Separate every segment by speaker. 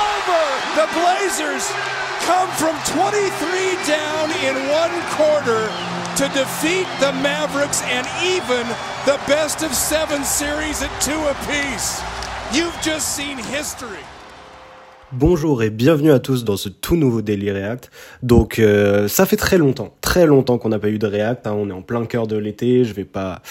Speaker 1: over. The Blazers come from 23 down in one quarter to defeat the Mavericks and even the best of seven series at two apiece. You've just seen history.
Speaker 2: Bonjour et bienvenue à tous dans ce tout nouveau Daily React. Donc euh, ça fait très longtemps, très longtemps qu'on n'a pas eu de React. Hein. On est en plein cœur de l'été. Je vais pas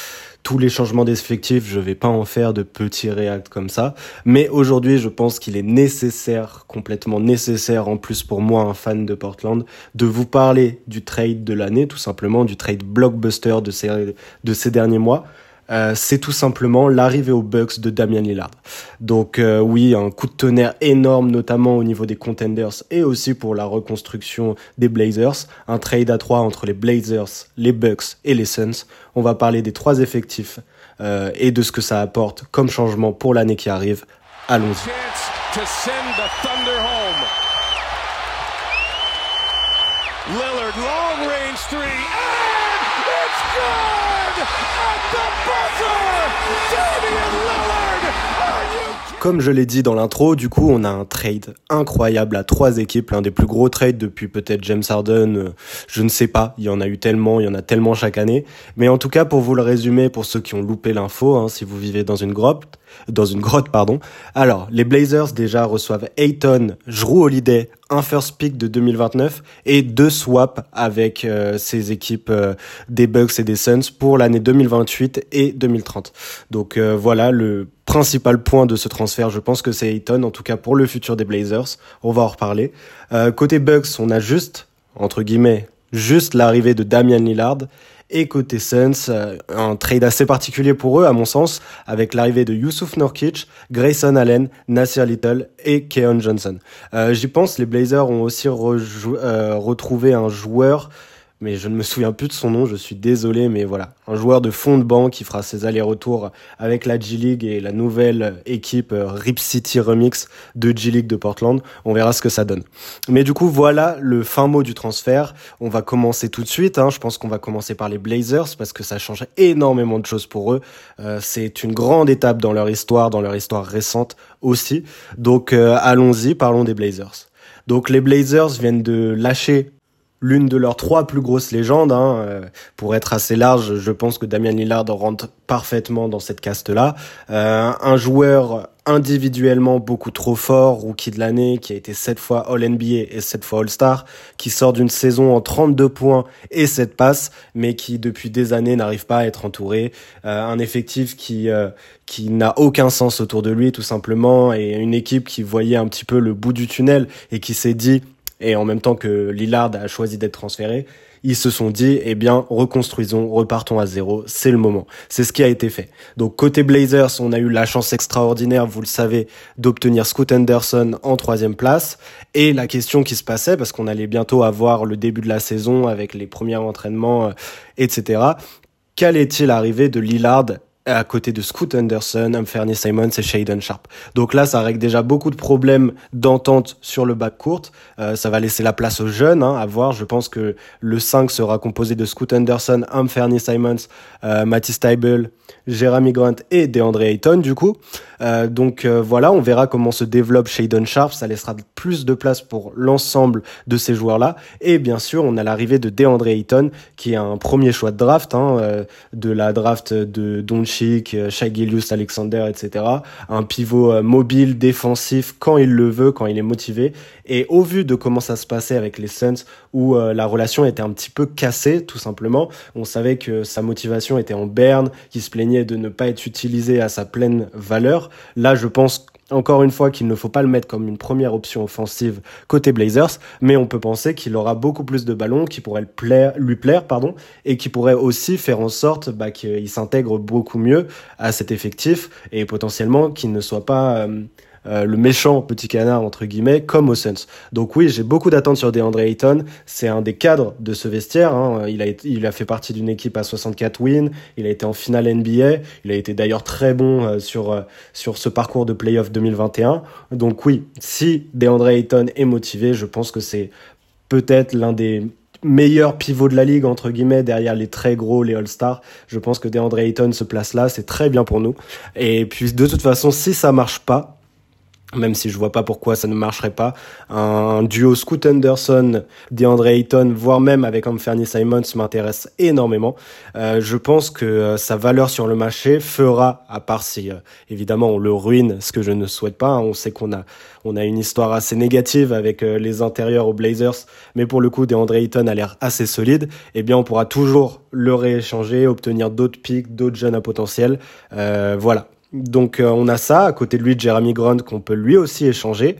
Speaker 2: tous les changements d'effectifs, je vais pas en faire de petits React comme ça. Mais aujourd'hui, je pense qu'il est nécessaire, complètement nécessaire en plus pour moi, un fan de Portland, de vous parler du trade de l'année, tout simplement du trade blockbuster de ces de ces derniers mois. Euh, c'est tout simplement l'arrivée aux Bucks de Damian Lillard. Donc euh, oui, un coup de tonnerre énorme, notamment au niveau des contenders et aussi pour la reconstruction des Blazers. Un trade à trois entre les Blazers, les Bucks et les Suns. On va parler des trois effectifs euh, et de ce que ça apporte comme changement pour l'année qui arrive. Allons-y. At the buzzer! Damian Lillard! Are you Comme je l'ai dit dans l'intro, du coup, on a un trade incroyable à trois équipes, l'un des plus gros trades depuis peut-être James Harden, euh, je ne sais pas, il y en a eu tellement, il y en a tellement chaque année. Mais en tout cas, pour vous le résumer, pour ceux qui ont loupé l'info, hein, si vous vivez dans une grotte, dans une grotte, pardon. Alors, les Blazers déjà reçoivent Ayton, Drew Holiday, un first pick de 2029 et deux swaps avec euh, ces équipes euh, des Bucks et des Suns pour l'année 2028 et 2030. Donc voilà le principal point de ce transfert, je pense que c'est Ayton, en tout cas pour le futur des Blazers. On va en reparler. côté Bucks, on a juste, entre guillemets, juste l'arrivée de Damian Lillard et côté Suns, euh, un trade assez particulier pour eux, à mon sens, avec l'arrivée de Yusuf Nurkic, Grayson Allen, Nasir Little et Keon Johnson. Euh, J'y pense, les Blazers ont aussi euh, retrouvé un joueur mais je ne me souviens plus de son nom, je suis désolé, mais voilà, un joueur de fond de banc qui fera ses allers-retours avec la G-League et la nouvelle équipe euh, Rip City Remix de G-League de Portland. On verra ce que ça donne. Mais du coup, voilà le fin mot du transfert. On va commencer tout de suite. Hein. Je pense qu'on va commencer par les Blazers parce que ça change énormément de choses pour eux. Euh, c'est une grande étape dans leur histoire, dans leur histoire récente aussi. Donc euh, allons-y, parlons des Blazers. Donc les Blazers viennent de lâcher l'une de leurs trois plus grosses légendes. Hein, euh, pour être assez large, je pense que Damian Lillard rentre parfaitement dans cette caste-là. Euh, un joueur individuellement beaucoup trop fort, rookie de l'année, qui a été sept fois All-NBA et sept fois All-Star, qui sort d'une saison en 32 points et 7 passes, mais qui depuis des années n'arrive pas à être entouré. Euh, un effectif qui qui n'a aucun sens autour de lui tout simplement, et une équipe qui voyait un petit peu le bout du tunnel et qui s'est dit et en même temps que Lillard a choisi d'être transféré, ils se sont dit, eh bien, reconstruisons, repartons à zéro, c'est le moment. C'est ce qui a été fait. Donc, côté Blazers, on a eu la chance extraordinaire, vous le savez, d'obtenir Scoot Anderson en troisième place. Et la question qui se passait, parce qu'on allait bientôt avoir le début de la saison avec les premiers entraînements, euh, etc. Qu'allait-il arriver de Lillard à côté de Scoot Anderson, Anthony Simons et Shaden Sharp. Donc là, ça règle déjà beaucoup de problèmes d'entente sur le bac court. Euh, ça va laisser la place aux jeunes hein, à voir. Je pense que le 5 sera composé de Scoot Anderson, Anthony Simons, euh, Matisse Jeremy Grant et DeAndre Ayton du coup. Euh, donc euh, voilà, on verra comment se développe Shaden Sharp. Ça laissera plus de place pour l'ensemble de ces joueurs-là. Et bien sûr, on a l'arrivée de DeAndre Ayton qui est un premier choix de draft, hein, euh, de la draft de Doncic, Shai Alexander, etc. Un pivot mobile, défensif quand il le veut, quand il est motivé. Et au vu de comment ça se passait avec les Suns, où la relation était un petit peu cassée, tout simplement, on savait que sa motivation était en berne, qu'il se plaignait de ne pas être utilisé à sa pleine valeur. Là, je pense encore une fois qu'il ne faut pas le mettre comme une première option offensive côté Blazers, mais on peut penser qu'il aura beaucoup plus de ballons, qui pourraient lui plaire, pardon, et qui pourrait aussi faire en sorte bah, qu'il s'intègre beaucoup mieux à cet effectif et potentiellement qu'il ne soit pas euh, euh, le méchant petit canard entre guillemets comme au Suns. Donc oui, j'ai beaucoup d'attentes sur DeAndre Ayton. C'est un des cadres de ce vestiaire. Hein. Il a il a fait partie d'une équipe à 64 wins. Il a été en finale NBA. Il a été d'ailleurs très bon euh, sur euh, sur ce parcours de playoff 2021. Donc oui, si DeAndre Ayton est motivé, je pense que c'est peut-être l'un des meilleurs pivots de la ligue entre guillemets derrière les très gros les All-Stars. Je pense que DeAndre Ayton se place là, c'est très bien pour nous. Et puis de toute façon, si ça marche pas, même si je vois pas pourquoi ça ne marcherait pas. Un duo Scoot Anderson, DeAndre Ayton, voire même avec Anthony Simons m'intéresse énormément. Euh, je pense que euh, sa valeur sur le marché fera, à part si euh, évidemment on le ruine, ce que je ne souhaite pas. Hein. On sait qu'on a on a une histoire assez négative avec les intérieurs aux Blazers, mais pour le coup DeAndre Ayton a l'air assez solide. Eh bien on pourra toujours le rééchanger, obtenir d'autres pics, d'autres jeunes à potentiel. voilà, donc euh, on a ça, à côté de lui Jeremy Grant qu'on peut lui aussi échanger.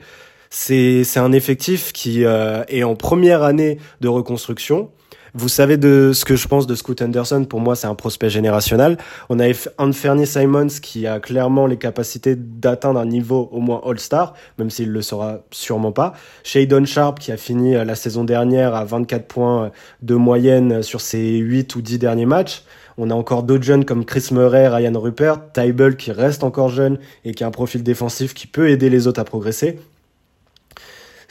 Speaker 2: C'est un effectif qui euh, est en première année de reconstruction. Vous savez de ce que je pense de Scoot Anderson. Pour moi, c'est un prospect générationnel. On a Anthony Simons qui a clairement les capacités d'atteindre un niveau au moins All-Star, même s'il le sera sûrement pas. Shadon Sharp qui a fini euh, la saison dernière à 24 points de moyenne sur ses 8 ou 10 derniers matchs. On a encore d'autres jeunes comme Chris Murray, Ryan Rupert, Tybel qui reste encore jeune et qui a un profil défensif qui peut aider les autres à progresser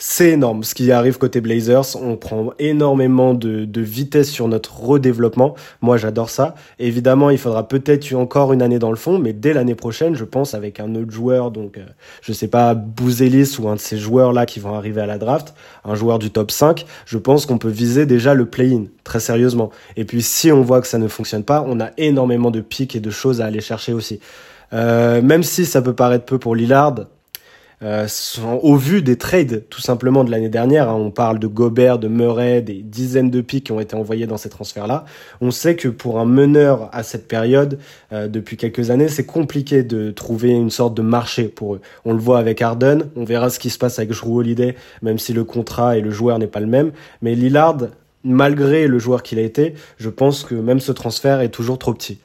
Speaker 2: c'est énorme ce qui arrive côté Blazers. On prend énormément de, de vitesse sur notre redéveloppement. Moi, j'adore ça. Évidemment, il faudra peut-être encore une année dans le fond, mais dès l'année prochaine, je pense avec un autre joueur, donc euh, je sais pas Bouzelis ou un de ces joueurs là qui vont arriver à la draft, un joueur du top 5, je pense qu'on peut viser déjà le play-in très sérieusement. Et puis si on voit que ça ne fonctionne pas, on a énormément de pics et de choses à aller chercher aussi. Euh, même si ça peut paraître peu pour Lillard, euh, au vu des trades tout simplement de l'année dernière, hein, on parle de Gobert, de Murray, des dizaines de pics qui ont été envoyés dans ces transferts-là, on sait que pour un meneur à cette période, euh, depuis quelques années, c'est compliqué de trouver une sorte de marché pour eux. On le voit avec Harden, on verra ce qui se passe avec Drew Holiday, même si le contrat et le joueur n'est pas le même, mais Lillard, malgré le joueur qu'il a été, je pense que même ce transfert est toujours trop petit.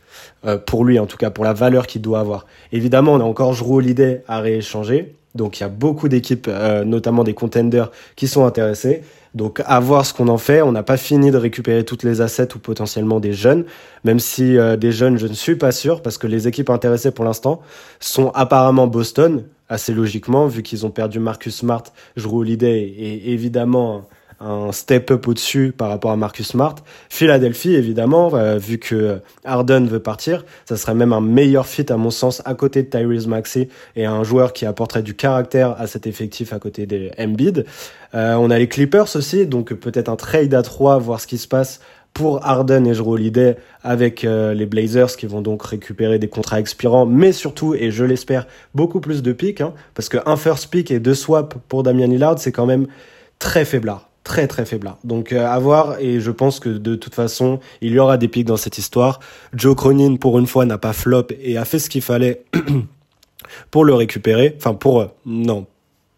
Speaker 2: Euh, pour lui en tout cas, pour la valeur qu'il doit avoir. Évidemment, on a encore Drew Holiday à rééchanger, donc il y a beaucoup d'équipes, euh, notamment des contenders, qui sont intéressés. Donc à voir ce qu'on en fait. On n'a pas fini de récupérer toutes les assets ou potentiellement des jeunes, même si euh, des jeunes, je ne suis pas sûr, parce que les équipes intéressées pour l'instant sont apparemment Boston, assez logiquement, vu qu'ils ont perdu Marcus Smart, Drew Holiday et évidemment un step up au-dessus par rapport à Marcus Smart. Philadelphie, évidemment, euh, vu que Harden veut partir, ça serait même un meilleur fit à mon sens à côté de Tyrese Maxey et un joueur qui apporterait du caractère à cet effectif à côté des Embiid. Euh, on a les Clippers aussi, donc peut-être un trade à trois, voir ce qui se passe pour Harden et Jrue Holiday avec euh, les Blazers qui vont donc récupérer des contrats expirants, mais surtout, et je l'espère, beaucoup plus de picks, hein, parce qu'un first pick et deux swaps pour Damian Lillard, c'est quand même très faiblard très très faible. Donc euh, à voir et je pense que de toute façon il y aura des pics dans cette histoire. Joe Cronin pour une fois n'a pas flop et a fait ce qu'il fallait pour le récupérer. Enfin pour euh, non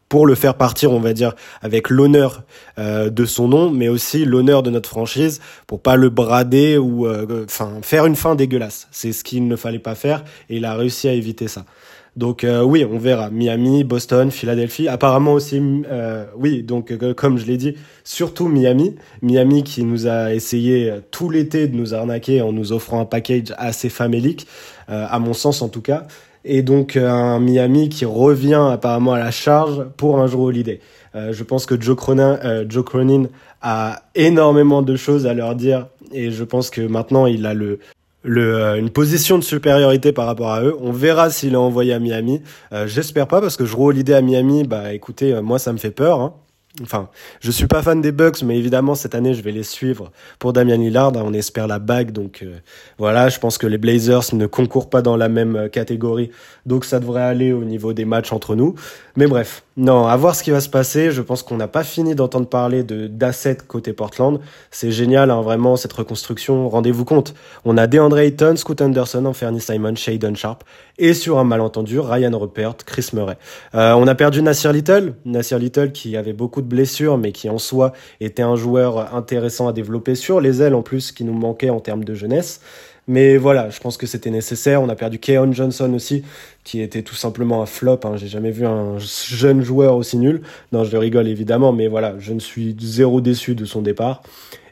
Speaker 2: pour le faire partir, on va dire, avec l'honneur euh, de son nom, mais aussi l'honneur de notre franchise, pour pas le brader ou, enfin, faire une fin dégueulasse. C'est ce qu'il ne fallait pas faire, et il a réussi à éviter ça. Donc euh, oui, on verra. Miami, Boston, Philadelphie. Apparemment aussi, euh, oui, donc euh, comme je l'ai dit, surtout Miami. Miami qui nous a essayé tout l'été de nous arnaquer en nous offrant un package assez famélique, à mon sens en tout cas. Et donc un Miami qui revient apparemment à la charge pour un jour holiday. je pense que Joe Cronin, Joe Cronin a énormément de choses à leur dire et je pense que maintenant il a le, le, euh, une position de supériorité par rapport à eux. On verra s'il est envoyé à Miami. Euh, j'espère pas parce que je roule l'idée à Miami. Bah écoutez, euh, moi ça me fait peur. Hein. Enfin, je suis pas fan des Bucks, mais évidemment cette année je vais les suivre pour Damian Lillard. On espère la bague, donc euh, voilà. Je pense que les Blazers ne concourent pas dans la même euh, catégorie, donc ça devrait aller au niveau des matchs entre nous. Mais bref, non, à voir ce qui va se passer. Je pense qu'on n'a pas fini d'entendre parler de d'assets côté Portland. C'est génial, hein, vraiment cette reconstruction. Rendez-vous compte, on a DeAndre Ayton, Scoot Anderson, Anthony Simon, Shaden Sharp, et sur un malentendu Ryan Rupert, Chris Murray. Euh, on a perdu Nasir Little, Nasir Little qui avait beaucoup de blessure, mais qui en soi était un joueur intéressant à développer sur les ailes en plus, qui nous manquait en termes de jeunesse. Mais voilà, je pense que c'était nécessaire. On a perdu Keon Johnson aussi, qui était tout simplement un flop. Hein. J'ai jamais vu un jeune joueur aussi nul. Non, je rigole évidemment, mais voilà, je ne suis zéro déçu de son départ.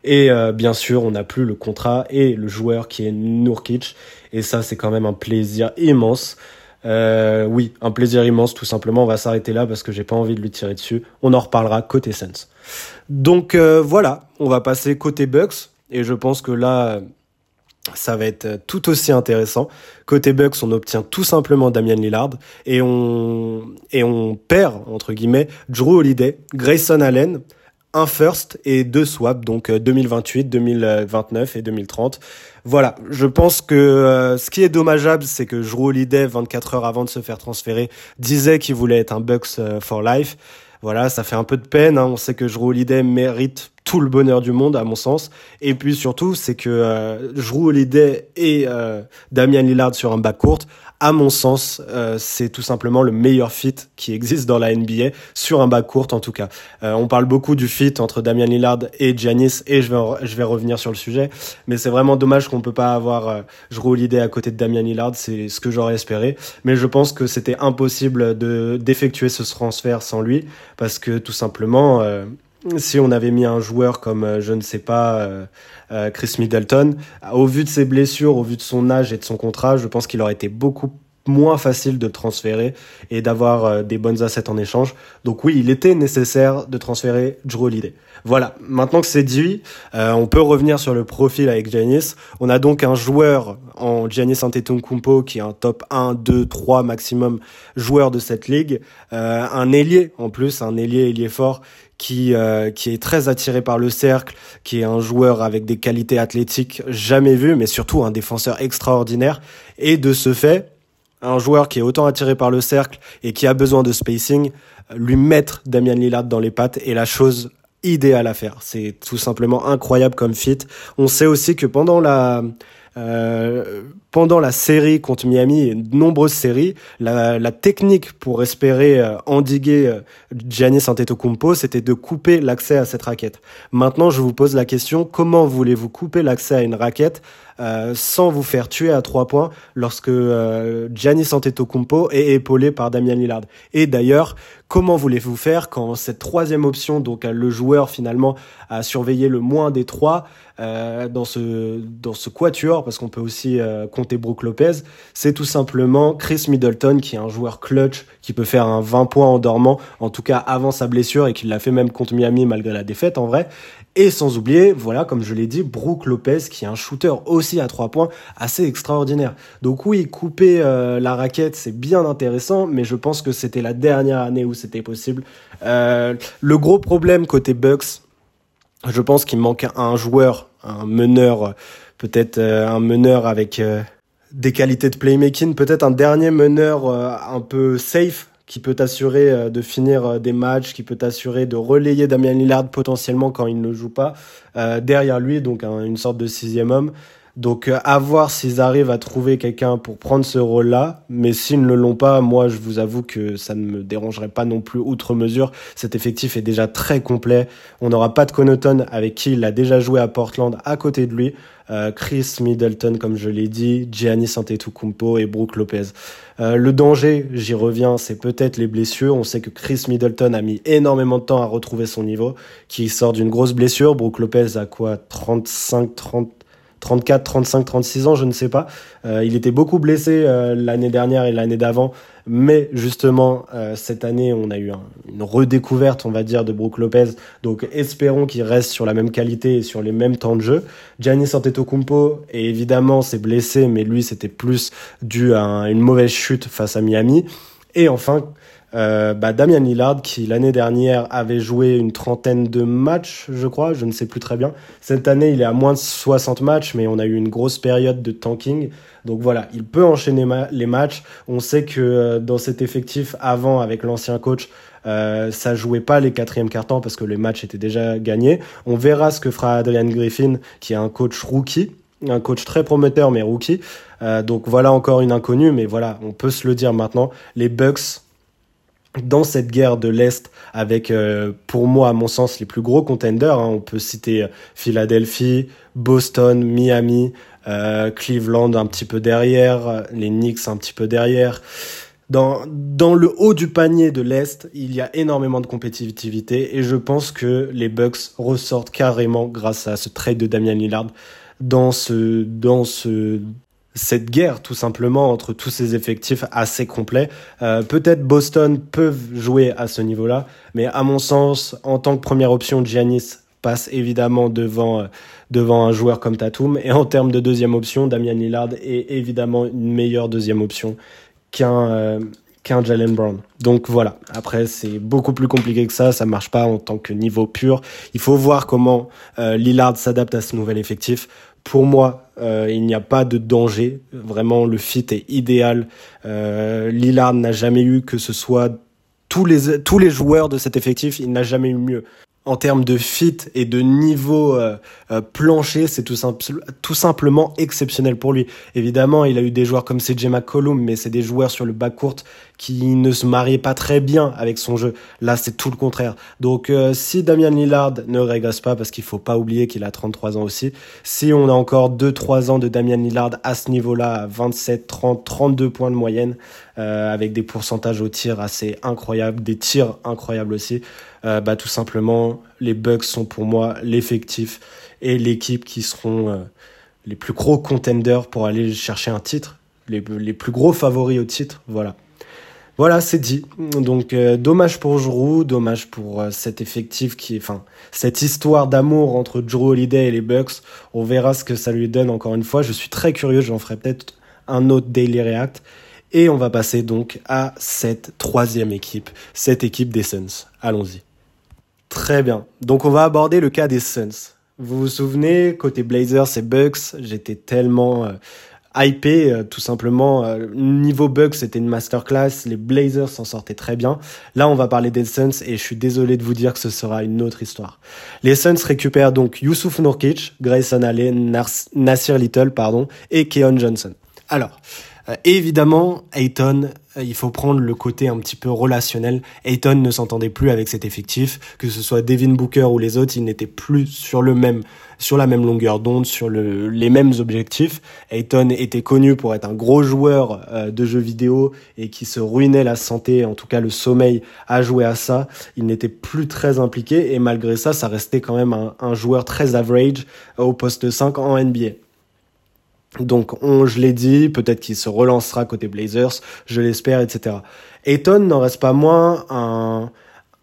Speaker 2: Et euh, bien sûr, on n'a plus le contrat et le joueur qui est Nurkic. Et ça, c'est quand même un plaisir immense. Euh, oui, un plaisir immense, tout simplement. On va s'arrêter là parce que j'ai pas envie de lui tirer dessus. On en reparlera côté Sens. Donc euh, voilà, on va passer côté Bucks et je pense que là, ça va être tout aussi intéressant. Côté Bucks, on obtient tout simplement Damian Lillard et on et on perd, entre guillemets, Drew Holiday, Grayson Allen, un first et deux swaps, donc 2028, 2029 et 2030. Voilà, je pense que euh, ce qui est dommageable, c'est que Drew Holiday, 24 heures avant de se faire transférer, disait qu'il voulait être un Bucks euh, for life. Voilà, ça fait un peu de peine. Hein. On sait que Drew Holiday mérite tout le bonheur du monde, à mon sens. Et puis surtout, c'est que euh, Drew Holiday et euh, Damien Lillard sur un backcourt, à mon sens, euh, c'est tout simplement le meilleur fit qui existe dans la NBA, sur un backcourt en tout cas. Euh, on parle beaucoup du fit entre Damien Lillard et Giannis, et je vais, je vais revenir sur le sujet, mais c'est vraiment dommage qu'on peut pas avoir euh, Drew Holiday à côté de Damien Lillard, c'est ce que j'aurais espéré. Mais je pense que c'était impossible de d'effectuer ce transfert sans lui, parce que tout simplement... Si on avait mis un joueur comme, euh, je ne sais pas, euh, euh, Chris Middleton, au vu de ses blessures, au vu de son âge et de son contrat, je pense qu'il aurait été beaucoup moins facile de transférer et d'avoir des bonnes assets en échange. Donc oui, il était nécessaire de transférer Drew. Voilà, maintenant que c'est dit, on peut revenir sur le profil avec Giannis. On a donc un joueur en Giannis Antetokounmpo qui est un top 1, 2, 3 maximum joueur de cette ligue. un ailier en plus, un ailier ailier fort qui, euh, qui est très attiré par le cercle, qui est un joueur avec des qualités athlétiques jamais vues, mais surtout un défenseur extraordinaire. Et de ce fait, un joueur qui est autant attiré par le cercle et qui a besoin de spacing, lui mettre Damian Lillard dans les pattes est la chose idéale à faire. C'est tout simplement incroyable comme fit. On sait aussi que pendant la euh, pendant la série contre Miami et nombreuses séries, la, la technique pour espérer euh, endiguer euh, Giannis Antetokounmpo, c'était de couper l'accès à cette raquette. Maintenant, je vous pose la question comment voulez-vous couper l'accès à une raquette euh, sans vous faire tuer à trois points lorsque euh, Giannis Antetokounmpo est épaulé par Damian Lillard. Et d'ailleurs, comment voulez-vous faire quand cette troisième option, donc le joueur finalement a surveillé le moins des trois euh, dans ce dans ce quatuor, parce qu'on peut aussi euh, compter Brook Lopez, c'est tout simplement Chris Middleton qui est un joueur clutch qui peut faire un 20 points en dormant, en tout cas avant sa blessure et qui l'a fait même contre Miami malgré la défaite en vrai. Et sans oublier, voilà, comme je l'ai dit, Brook Lopez, qui est un shooter aussi à trois points, assez extraordinaire. Donc oui, couper euh, la raquette, c'est bien intéressant, mais je pense que c'était la dernière année où c'était possible. Euh, le gros problème côté Bucks, je pense qu'il manque un joueur, un meneur, peut-être euh, un meneur avec des qualités de playmaking, peut-être un dernier meneur un peu safe qui peut t'assurer euh, de finir euh, des matchs, qui peut t'assurer de relayer Damien Lillard potentiellement quand il ne joue pas euh, derrière lui, donc une sorte de sixième homme. Donc à voir s'ils arrivent à trouver quelqu'un pour prendre ce rôle-là, mais s'ils ne l'ont pas, moi je vous avoue que ça ne me dérangerait pas non plus outre mesure. Cet effectif est déjà très complet. On n'aura pas de Connaughton avec qui il a déjà joué à Portland à côté de lui. Euh, Chris Middleton, comme je l'ai dit, Giannis Antetokounmpo et Brook Lopez. Euh, le danger, j'y reviens, c'est peut-être les blessures. On sait que Chris Middleton a mis énormément de temps à retrouver son niveau, qui sort d'une grosse blessure. Brook Lopez a quoi? 35, 30 34, 35, 36 ans, je ne sais pas. Euh, il était beaucoup blessé l'année dernière et l'année d'avant. Mais justement, euh, cette année, on a eu une redécouverte, on va dire, de Brook Lopez. Donc espérons qu'il reste sur la même qualité et sur les mêmes temps de jeu. Giannis Antetokounmpo, et évidemment, s'est blessé, mais lui, c'était plus dû à une mauvaise chute face à Miami. Et enfin, euh, bah, Damien Lillard, qui l'année dernière avait joué une trentaine de matchs, je crois, je ne sais plus très bien. Cette année, il est à moins de 60 matchs, mais on a eu une grosse période de tanking. Donc voilà, il peut enchaîner les matchs. On sait que euh, dans cet effectif, avant, avec l'ancien coach, euh, ça jouait pas les quatrièmes cartons parce que les matchs étaient déjà gagnés. On verra ce que fera Adrian Griffin, qui est un coach rookie un coach très prometteur mais rookie. Euh, donc voilà encore une inconnue, mais voilà, on peut se le dire maintenant. Les Bucks dans cette guerre de l'Est avec, euh, pour moi, à mon sens, les plus gros contenders. Hein. On peut citer euh, Philadelphie, Boston, Miami, euh, Cleveland un petit peu derrière, les Knicks un petit peu derrière. Dans, dans le haut du panier de l'Est, il y a énormément de compétitivité et je pense que les Bucks ressortent carrément grâce à ce trade de Damian Lillard dans ce, dans ce, cette guerre tout simplement entre tous ces effectifs assez complets. Euh, peut-être Boston peuvent jouer à ce niveau-là, mais à mon sens, en tant que première option, Giannis passe évidemment devant euh, devant un joueur comme Tatum et en termes de deuxième option, Damian Lillard est évidemment une meilleure deuxième option qu'un euh, qu'un Jalen Brown. Donc voilà. Après, c'est beaucoup plus compliqué que ça. Ça marche pas en tant que niveau pur. Il faut voir comment euh, Lillard s'adapte à ce nouvel effectif. Pour moi, euh, il n'y a pas de danger. Vraiment, le fit est idéal. Euh, n'a jamais eu que ce soit tous les tous les joueurs de cet effectif. Il n'a jamais eu mieux en termes de fit et de niveau euh, euh, plancher, c'est tout, simplement exceptionnel pour lui. Évidemment, il a eu des joueurs comme CJ McCollum, mais c'est des joueurs sur le bas court qui ne se mariaient pas très bien avec son jeu. Là, c'est tout le contraire. Donc, euh, si Damian Lillard ne régresse pas, parce qu'il faut pas oublier qu'il a 33 ans aussi, si on a encore 2-3 ans de Damian Lillard à ce niveau-là, 27, 30, 32 points de moyenne, avec des pourcentages au tir assez incroyables, des tirs incroyables aussi, euh, bah, tout simplement, les Bucks sont pour moi l'effectif et l'équipe qui seront euh, les plus gros contenders pour aller chercher un titre, les, plus gros favoris au titre. Voilà. Voilà, c'est dit. Donc euh, dommage pour Drew, dommage pour cet effectif qui, enfin, cette histoire d'amour entre Drew Holiday et les Bucks. On verra ce que ça lui donne encore une fois. Je suis très curieux, j'en ferai peut-être un autre Daily React. Et on va passer donc à cette troisième équipe, cette équipe des Suns. Allons-y. Très bien. Donc on va aborder le cas des Suns. Vous vous souvenez, côté Blazers et Bucks, j'étais tellement euh, hypé, euh, tout simplement. Euh, niveau Bucks, c'était une masterclass. Les Blazers s'en sortaient très bien. Là, on va parler des Suns et je suis désolé de vous dire que ce sera une autre histoire. Les Suns récupèrent donc Yusuf Nurkic, Grayson Allen, Nasir Little, pardon, et Keon Johnson. Alors, euh, évidemment, Ayton, euh, il faut prendre le côté un petit peu relationnel. Ayton ne s'entendait plus avec cet effectif, que ce soit Devin Booker ou les autres, ils n'étaient plus sur le même, sur la même longueur d'onde, sur le, les mêmes objectifs. Ayton était connu pour être un gros joueur euh, de jeux vidéo et qui se ruinait la santé, en tout cas le sommeil, à jouer à ça. Il n'était plus très impliqué et malgré ça, ça restait quand même un, un joueur très average au poste 5 en NBA. Donc, on, je l'ai dit, peut-être qu'il se relancera côté Blazers, je l'espère, etc. Ayton n'en reste pas moins un,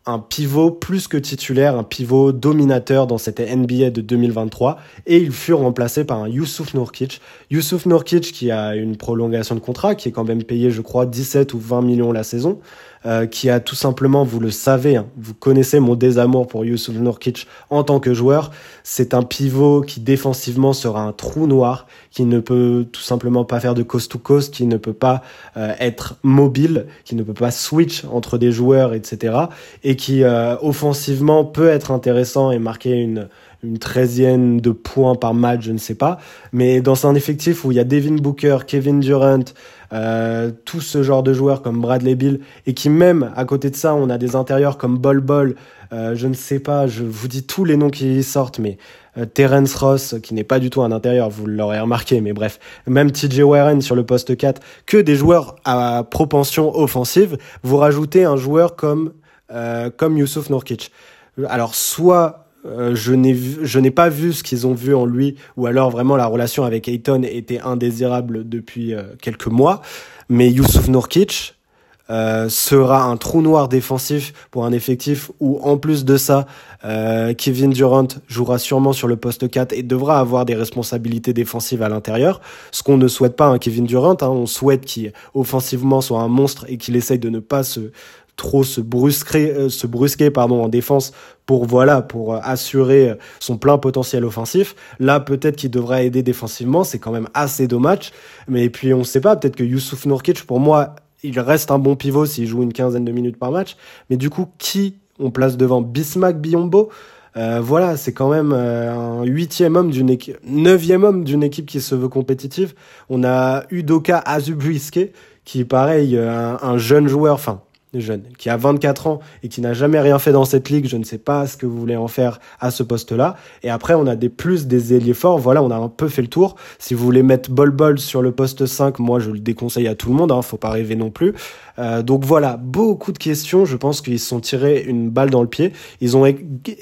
Speaker 2: un pivot plus que titulaire, un pivot dominateur dans cette NBA de 2023 et il fut remplacé par un Yusuf Nurkic. Yusuf Nurkic qui a une prolongation de contrat, qui est quand même payé je crois 17 ou 20 millions la saison, euh, qui a tout simplement, vous le savez, hein, vous connaissez mon désamour pour Yusuf Nurkic en tant que joueur, c'est un pivot qui défensivement sera un trou noir, qui ne peut tout simplement pas faire de coast to coast, qui ne peut pas euh, être mobile, qui ne peut pas switch entre des joueurs, etc. Et qui euh, offensivement peut être intéressant et marquer une une treizième de points par match, je ne sais pas. Mais dans un effectif où il y a Devin Booker, Kevin Durant, euh, tout ce genre de joueurs comme Bradley Bill, et qui même à côté de ça, on a des intérieurs comme Bol Bol, euh, je ne sais pas, je vous dis tous les noms qui sortent, mais euh, Terence Ross, qui n'est pas du tout un intérieur, vous l'aurez remarqué, mais bref, même TJ Warren sur le poste 4, que des joueurs à propension offensive, vous rajoutez un joueur comme, euh, comme Youssouf Nourkic. Alors, soit euh, je n'ai pas vu ce qu'ils ont vu en lui ou alors vraiment la relation avec Ayton était indésirable depuis euh, quelques mois mais Youssouf Nourkic euh, sera un trou noir défensif pour un effectif où en plus de ça Kevin Durant jouera sûrement sur le poste 4 et devra avoir des responsabilités défensives à l'intérieur ce qu'on ne souhaite pas à Kevin Durant hein. on souhaite qu'il offensivement soit un monstre et qu'il essaye de ne pas se trop se brusquer, se brusquer pardon, en défense pour voilà pour euh, assurer son plein potentiel offensif. Là, peut-être qu'il devrait aider défensivement, c'est quand même assez dommage. Mais puis on ne sait pas, peut-être que Youssouf Nourkic, pour moi, il reste un bon pivot s'il joue une quinzaine de minutes par match. Mais du coup, qui on place devant? Bismack Biombo euh, voilà, c'est quand même un huitième homme d'une équipe, neuvième homme d'une équipe qui se veut compétitive. On a Udoka Azubuiske, qui pareil, un, un jeune joueur, enfin jeune, qui a 24 ans et qui n'a jamais rien fait dans cette ligue, je ne sais pas ce que vous voulez en faire à ce poste-là. Et après, on a des plus des ailiers forts. Voilà, on a un peu fait le tour. Si vous voulez mettre Bol Bol sur le poste 5, moi, je le déconseille à tout le monde. Hein, faut pas rêver non plus. Euh, donc voilà, beaucoup de questions. Je pense qu'ils se sont tirés une balle dans le pied. Ils ont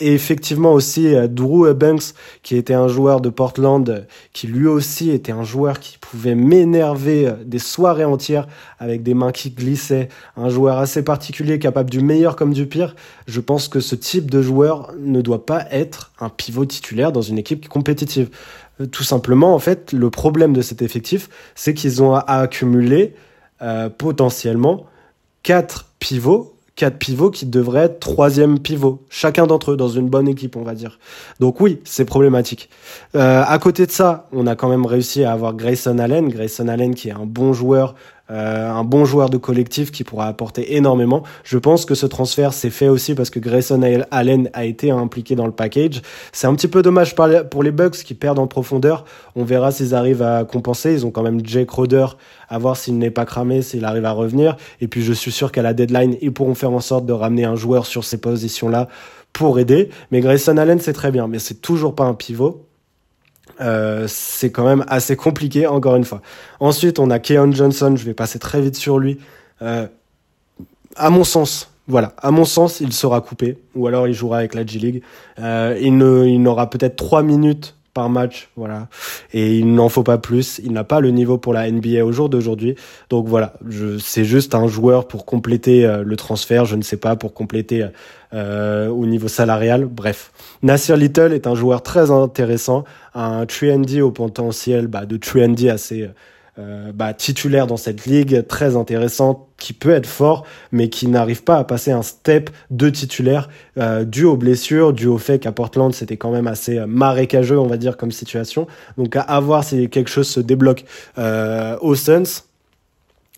Speaker 2: effectivement aussi euh, Drew Banks, qui était un joueur de Portland, qui lui aussi était un joueur qui pouvait m'énerver euh, des soirées entières avec des mains qui glissaient. Un joueur assez particulier, capable du meilleur comme du pire. Je pense que ce type de joueur ne doit pas être un pivot titulaire dans une équipe compétitive. Tout simplement, en fait, le problème de cet effectif, c'est qu'ils ont accumulé euh, potentiellement quatre pivots quatre pivots qui devraient être troisième pivot, chacun d'entre eux dans une bonne équipe, on va dire. Donc oui, c'est problématique. Euh, à côté de ça, on a quand même réussi à avoir Grayson Allen, Grayson Allen qui est un bon joueur euh, un bon joueur de collectif qui pourra apporter énormément. Je pense que ce transfert s'est fait aussi parce que Grayson Allen a été impliqué dans le package. C'est un petit peu dommage pour les Bucks qui perdent en profondeur. On verra s'ils arrivent à compenser. Ils ont quand même Jake Roder à voir s'il n'est pas cramé, s'il arrive à revenir. Et puis je suis sûr qu'à la deadline, ils pourront faire en sorte de ramener un joueur sur ces positions-là pour aider. Mais Grayson Allen, c'est très bien, mais c'est toujours pas un pivot. Euh, c'est quand même assez compliqué, encore une fois. Ensuite, on a Keon Johnson, je vais passer très vite sur lui. Euh, à mon sens, voilà, à mon sens, il sera coupé, ou alors il jouera avec la G-League. Euh, il, il n'aura peut-être trois minutes par match, voilà. Et il n'en faut pas plus. Il n'a pas le niveau pour la NBA au jour d'aujourd'hui. Donc voilà, c'est juste un joueur pour compléter euh, le transfert. Je ne sais pas pour compléter euh, au niveau salarial. Bref, Nasir Little est un joueur très intéressant, un trendy au potentiel bah, de trendy assez euh, bah, titulaire dans cette ligue, très intéressante, qui peut être fort, mais qui n'arrive pas à passer un step de titulaire euh, dû aux blessures, dû au fait qu'à Portland c'était quand même assez marécageux, on va dire, comme situation. Donc à, voir si quelque chose se débloque euh, aux Suns.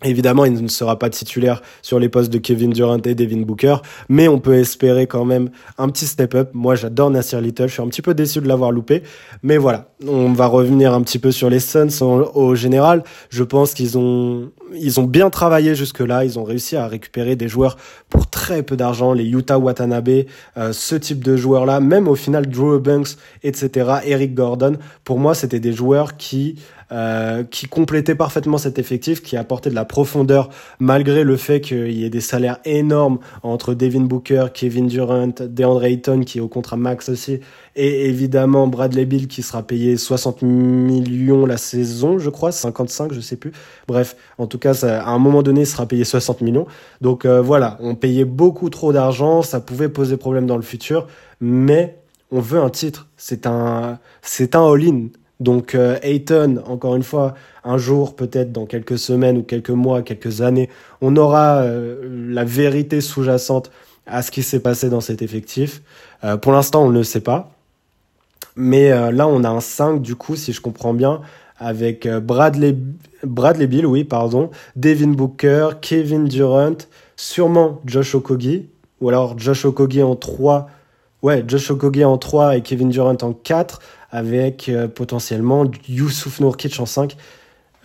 Speaker 2: Évidemment, il ne sera pas titulaire sur les postes de Kevin Durant et Devin Booker, mais on peut espérer quand même un petit step-up. Moi, j'adore Nasir Little, je suis un petit peu déçu de l'avoir loupé, mais voilà, on va revenir un petit peu sur les Suns au général. Je pense qu'ils ont ils ont bien travaillé jusque-là, ils ont réussi à récupérer des joueurs pour très peu d'argent, les Utah Watanabe, euh, ce type de joueurs-là, même au final Drew Banks, etc., Eric Gordon, pour moi, c'était des joueurs qui euh, qui complétait parfaitement cet effectif, qui apportait de la profondeur malgré le fait qu'il y ait des salaires énormes entre Devin Booker, Kevin Durant, DeAndre Ayton qui est au contrat max aussi, et évidemment Bradley Bill qui sera payé 60 millions la saison, je crois, 55, je sais plus. Bref, en tout cas, à un moment donné, il sera payé 60 millions. Donc euh, voilà, on payait beaucoup trop d'argent, ça pouvait poser problème dans le futur, mais on veut un titre. C'est un, c'est un all-in. Donc euh, Ayton, encore une fois, un jour, peut-être dans quelques semaines ou quelques mois, quelques années, on aura euh, la vérité sous-jacente à ce qui s'est passé dans cet effectif. Euh, pour l'instant, on ne le sait pas. Mais là, on a un 5, du coup, si je comprends bien, avec Bradley, Bradley Bill, oui, pardon, Devin Booker, Kevin Durant, sûrement Josh Okogie, ou alors Josh Okogie en 3, ouais, Josh Okogie en 3 et Kevin Durant en 4, avec euh, potentiellement Youssouf Nourkic en 5.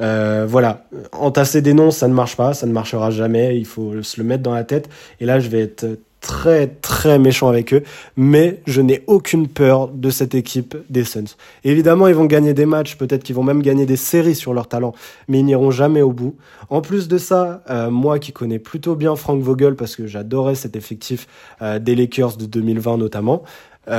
Speaker 2: Euh, voilà, entasser des noms, ça ne marche pas, ça ne marchera jamais, il faut se le mettre dans la tête. Et là, je vais être très très méchant avec eux, mais je n'ai aucune peur de cette équipe des Suns. Évidemment, ils vont gagner des matchs, peut-être qu'ils vont même gagner des séries sur leur talent, mais ils n'iront jamais au bout. En plus de ça, euh, moi qui connais plutôt bien Frank Vogel parce que j'adorais cet effectif des Lakers de 2020 notamment,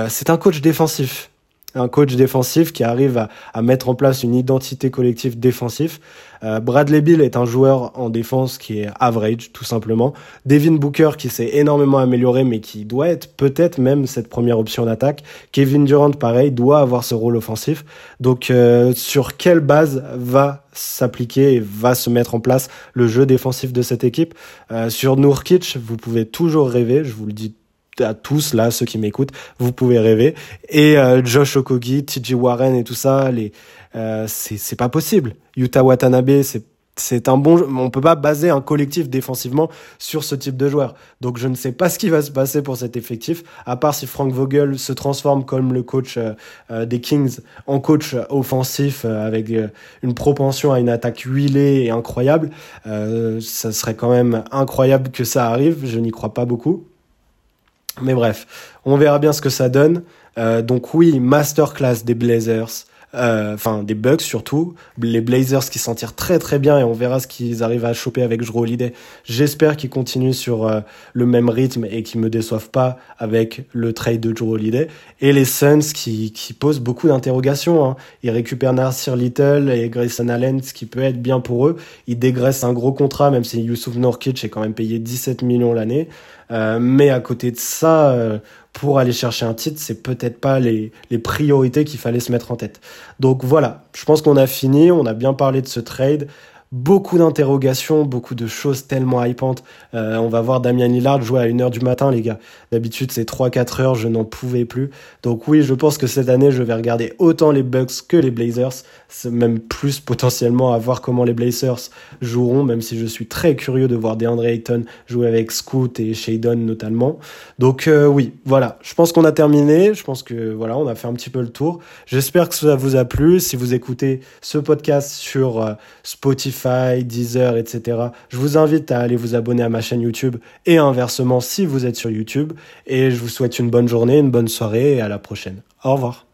Speaker 2: c'est un coach défensif un coach défensif qui arrive à, mettre en place une identité collective défensive. Euh, Bradley Bill est un joueur en défense qui est average, tout simplement. Devin Booker qui s'est énormément amélioré, mais qui doit être peut-être même cette première option d'attaque. Kevin Durant, pareil, doit avoir ce rôle offensif. Donc, euh, sur quelle base va s'appliquer et va se mettre en place le jeu défensif de cette équipe? Euh, Sur Nourkic, vous pouvez toujours rêver, je vous le dis à tous là, ceux qui m'écoutent, vous pouvez rêver. Et euh, Josh Okogi, TJ Warren et tout ça, les, euh, c'est pas possible. Utah Watanabe, c'est c'est un bon, on peut pas baser un collectif défensivement sur ce type de joueur. Donc je ne sais pas ce qui va se passer pour cet effectif, à part si Frank Vogel se transforme comme le coach euh, des Kings en coach offensif avec une propension à une attaque huilée et incroyable. ça serait quand même incroyable que ça arrive. Je n'y crois pas beaucoup. Mais bref, on verra bien ce que ça donne. Euh, donc oui, masterclass des Blazers, euh, enfin des Bucks surtout, les Blazers qui s'en tirent très très bien et on verra ce qu'ils arrivent à choper avec Drew Holiday. J'espère qu'ils continuent sur euh, le même rythme et qu'ils me déçoivent pas avec le trade de Drew Holiday. Et les Suns qui, qui posent beaucoup d'interrogations. Hein. Ils récupèrent Nasir Little et Grayson Allen, ce qui peut être bien pour eux. Ils dégraissent un gros contrat, même si Yusuf Norkic est quand même payé 17 millions l'année. Euh, mais à côté de ça, euh, pour aller chercher un titre, c'est peut-être pas les, les priorités qu'il fallait se mettre en tête. Donc voilà, je pense qu'on a fini, on a bien parlé de ce trade. Beaucoup d'interrogations, beaucoup de choses tellement hypantes. Euh, on va voir Damien Lillard jouer à 1h du matin, les gars. D'habitude, c'est 3-4 heures, je n'en pouvais plus. Donc oui, je pense que cette année, je vais regarder autant les Bucks que les Blazers. Même plus potentiellement à voir comment les Blazers joueront, même si je suis très curieux de voir DeAndre Ayton jouer avec Scoot et Shadon notamment. Donc euh, oui, voilà. Je pense qu'on a terminé. Je pense que voilà, on a fait un petit peu le tour. J'espère que ça vous a plu. Si vous écoutez ce podcast sur euh, Spotify, Deezer, etc. Je vous invite à aller vous abonner à ma chaîne YouTube et inversement si vous êtes sur YouTube. Et je vous souhaite une bonne journée, une bonne soirée et à la prochaine. Au revoir.